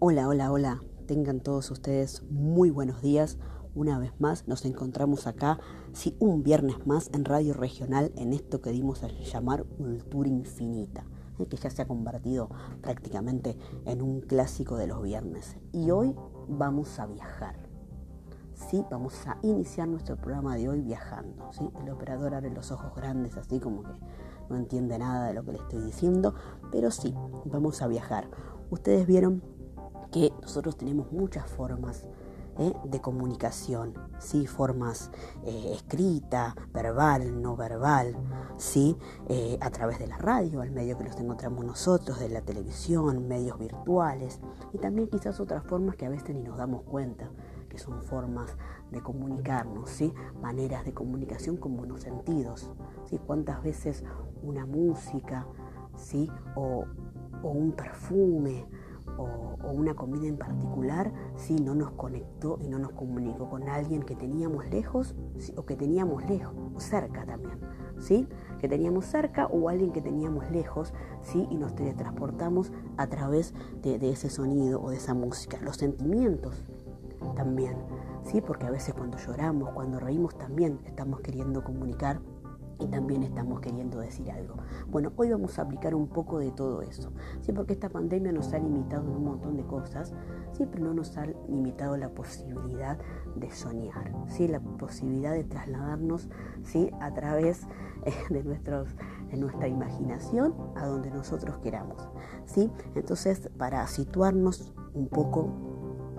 Hola, hola, hola. Tengan todos ustedes muy buenos días. Una vez más nos encontramos acá, sí, un viernes más en Radio Regional en esto que dimos a llamar Cultura Infinita, eh, que ya se ha convertido prácticamente en un clásico de los viernes. Y hoy vamos a viajar. Sí, vamos a iniciar nuestro programa de hoy viajando. ¿sí? El operador abre los ojos grandes así como que no entiende nada de lo que le estoy diciendo, pero sí, vamos a viajar. Ustedes vieron que nosotros tenemos muchas formas ¿eh? de comunicación, ¿sí? formas eh, escrita, verbal, no verbal, ¿sí? Eh, a través de la radio, el medio que los encontramos nosotros, de la televisión, medios virtuales y también quizás otras formas que a veces ni nos damos cuenta que son formas de comunicarnos, ¿sí? maneras de comunicación con buenos sentidos. ¿sí? ¿Cuántas veces una música ¿sí? o, o un perfume o, una comida en particular si no nos conectó y no nos comunicó con alguien que teníamos lejos o que teníamos lejos, cerca también, ¿sí? Que teníamos cerca o alguien que teníamos lejos, ¿sí? Y nos teletransportamos a través de, de ese sonido o de esa música. Los sentimientos también, ¿sí? Porque a veces cuando lloramos, cuando reímos también estamos queriendo comunicar y también estamos queriendo decir algo. Bueno, hoy vamos a aplicar un poco de todo eso, ¿sí? porque esta pandemia nos ha limitado en un montón de cosas, ¿sí? pero no nos ha limitado la posibilidad de soñar, ¿sí? la posibilidad de trasladarnos ¿sí? a través eh, de, de nuestra imaginación a donde nosotros queramos. ¿sí? Entonces, para situarnos un poco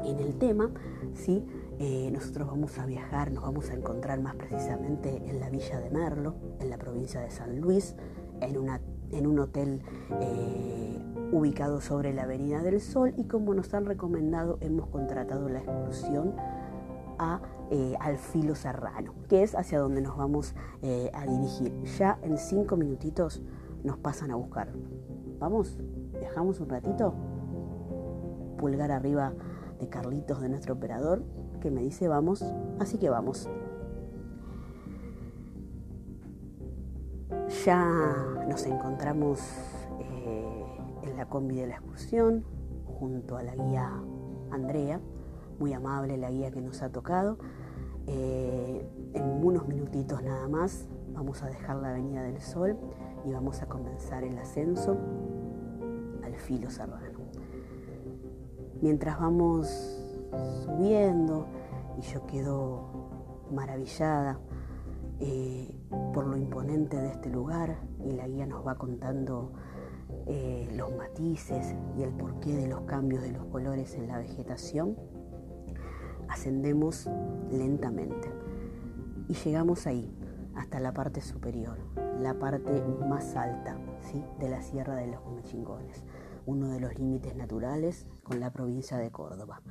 en el tema, ¿sí? Eh, nosotros vamos a viajar, nos vamos a encontrar más precisamente en la villa de Merlo, en la provincia de San Luis, en, un hotel eh, ubicado sobre la Avenida del Sol y como nos han recomendado hemos contratado la excursión eh, al Filo Serrano, que es hacia donde nos vamos a dirigir. Ya en cinco minutitos nos pasan a buscar. ¿Vamos? ¿Viajamos un ratito? Pulgar arriba de Carlitos, de nuestro operador, que me dice vamos, así que vamos. Ya nos encontramos eh, en la combi de la excursión junto a la guía Andrea, muy amable la guía que nos ha tocado. Eh, en unos minutitos nada más vamos a dejar la Avenida del Sol y vamos a comenzar el ascenso al filo serrano. Mientras vamos subiendo y yo quedo maravillada eh, por lo imponente de este lugar. Y la guía nos va contando eh, los matices y el porqué de los cambios de los colores en la vegetación, ascendemos lentamente y llegamos ahí, hasta la parte superior, la parte más alta de la Sierra de los Comechingones, uno de los límites naturales con la provincia de Córdoba.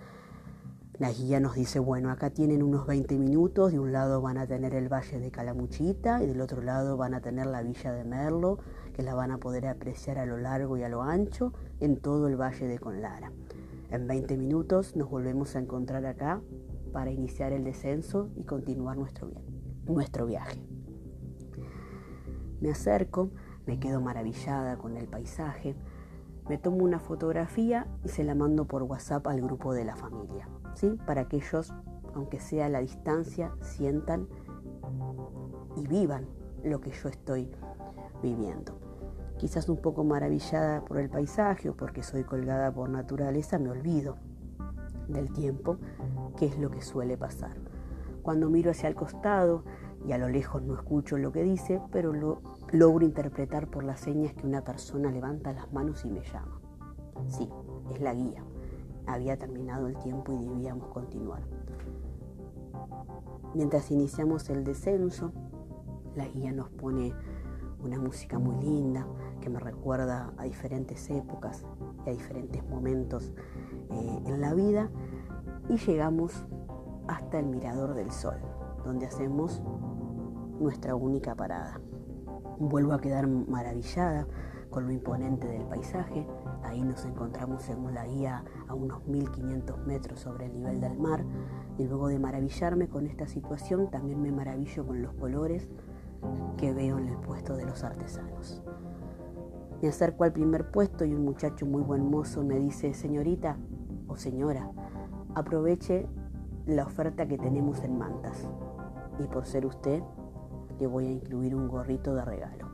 La guía nos dice, bueno, acá tienen unos 20 minutos, de un lado van a tener el valle de Calamuchita y del otro lado van a tener la villa de Merlo, que la van a poder apreciar a lo largo y a lo ancho en todo el valle de Conlara. En 20 minutos nos volvemos a encontrar acá para iniciar el descenso y continuar nuestro, nuestro viaje. Me acerco, me quedo maravillada con el paisaje, me tomo una fotografía y se la mando por WhatsApp al grupo de la familia. Para que ellos, aunque sea a la distancia, sientan y vivan lo que yo estoy viviendo. Quizás un poco maravillada por el paisaje o porque soy colgada por naturaleza, me olvido del tiempo, que es lo que suele pasar. Cuando miro hacia el costado y a lo lejos no escucho lo que dice, pero lo logro interpretar por las señas que una persona levanta las manos y me llama. Sí, es la guía había terminado el tiempo y debíamos continuar. Mientras iniciamos el descenso, la guía nos pone una música muy linda que me recuerda a diferentes épocas y a diferentes momentos eh, en la vida y llegamos hasta el Mirador del Sol, donde hacemos nuestra única parada. Vuelvo a quedar maravillada con lo imponente del paisaje. Ahí nos encontramos según la guía a unos 1500 metros sobre el nivel del mar y luego de maravillarme con esta situación también me maravillo con los colores que veo en el puesto de los artesanos. Me acerco al primer puesto y un muchacho muy buen mozo me dice, señorita, o señora, aproveche la oferta que tenemos en mantas. Y por ser usted, le voy a incluir un gorrito de regalo,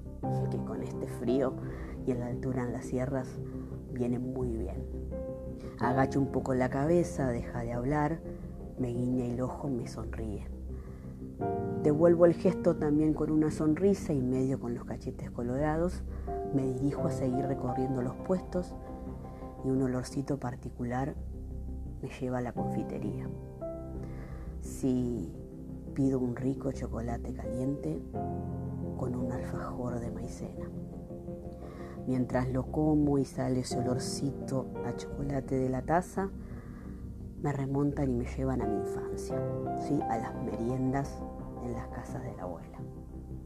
que con este frío y en la altura en las sierras viene muy bien. Agacha un poco la cabeza, deja de hablar, me guiña el ojo, me sonríe. Devuelvo el gesto también con una sonrisa y medio con los cachetes colorados. Me dirijo a seguir recorriendo los puestos y un olorcito particular me lleva a la confitería. Si pido un rico chocolate caliente con un alfajor de maicena. Mientras lo como y sale ese olorcito a chocolate de la taza, me remontan y me llevan a mi infancia, ¿sí? a las meriendas en las casas de la abuela.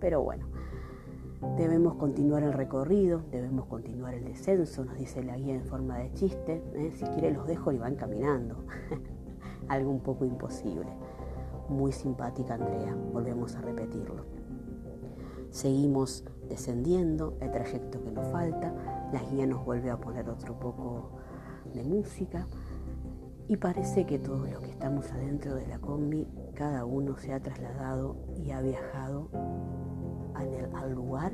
Pero bueno, debemos continuar el recorrido, debemos continuar el descenso, nos dice la guía en forma de chiste. ¿eh? Si quiere los dejo y van caminando. Algo un poco imposible. Muy simpática Andrea, volvemos a repetirlo. Seguimos descendiendo, el trayecto que nos falta, la guía nos vuelve a poner otro poco de música y parece que todos los que estamos adentro de la combi, cada uno se ha trasladado y ha viajado al lugar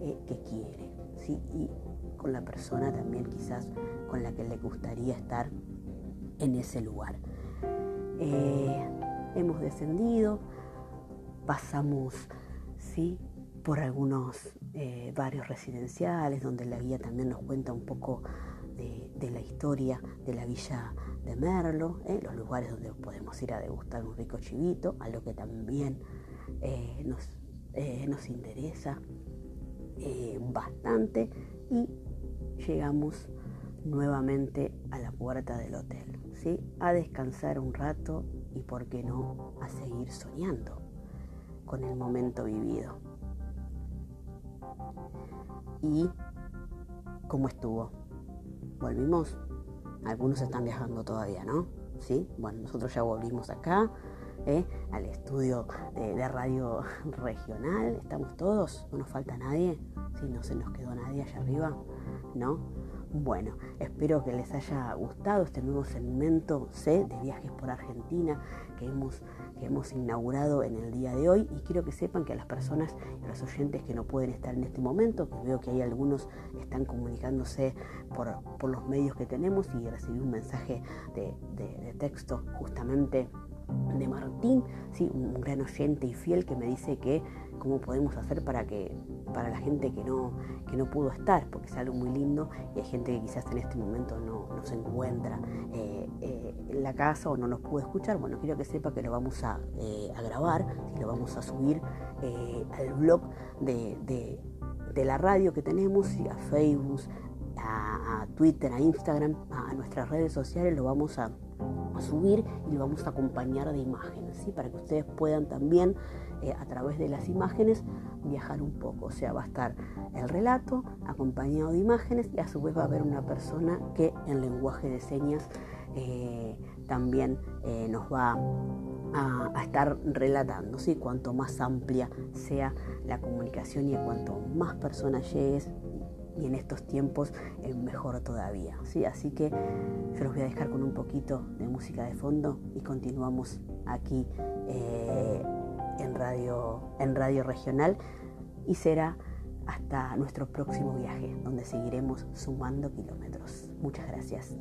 eh, que quiere, ¿sí? y con la persona también quizás con la que le gustaría estar en ese lugar. Eh, hemos descendido, pasamos ¿sí? por algunos eh, barrios residenciales donde la guía también nos cuenta un poco de, la historia de la villa de Merlo, ¿eh? los lugares donde podemos ir a degustar un rico chivito, a lo que también eh, nos, nos, interesa bastante y llegamos nuevamente a la puerta del hotel, ¿sí? a descansar un rato y, por qué no, a seguir soñando con el momento vivido. ¿Y cómo estuvo? ¿Volvimos? Algunos están viajando todavía, ¿no? ¿Sí? Bueno, nosotros ya volvimos acá, ¿eh? al estudio de, radio regional. ¿Estamos todos? ¿No nos falta nadie? ¿Sí? ¿No se nos quedó nadie allá arriba? ¿No? Bueno, espero que les haya gustado este nuevo segmento C de viajes por Argentina que hemos, que hemos inaugurado en el día de hoy y quiero que sepan que a las personas y a los oyentes que no pueden estar en este momento, que veo que hay algunos que están comunicándose por, los medios que tenemos y recibí un mensaje de, de texto justamente de Martín, ¿sí? un gran oyente y fiel que me dice que cómo podemos hacer para que para la gente que no, que no pudo estar, porque es algo muy lindo y hay gente que quizás en este momento no, se encuentra eh, eh, en la casa o no nos pudo escuchar. Bueno, quiero que sepa que lo vamos a, eh, grabar y lo vamos a subir al blog de, la radio que tenemos, a Facebook, a, Twitter, a Instagram, a, nuestras redes sociales, lo vamos a, subir y vamos a acompañar de imágenes, ¿sí? para que ustedes puedan también eh, a través de las imágenes viajar un poco. O sea, va a estar el relato acompañado de imágenes y a su vez va a haber una persona que en lenguaje de señas eh, también eh, nos va a, estar relatando. ¿sí? Cuanto más amplia sea la comunicación y a cuanto más personas llegues, y en estos tiempos es mejor todavía. ¿sí? Así que yo los voy a dejar con un poquito de música de fondo y continuamos aquí en radio, en radio regional y será hasta nuestro próximo viaje, donde seguiremos sumando kilómetros. Muchas gracias.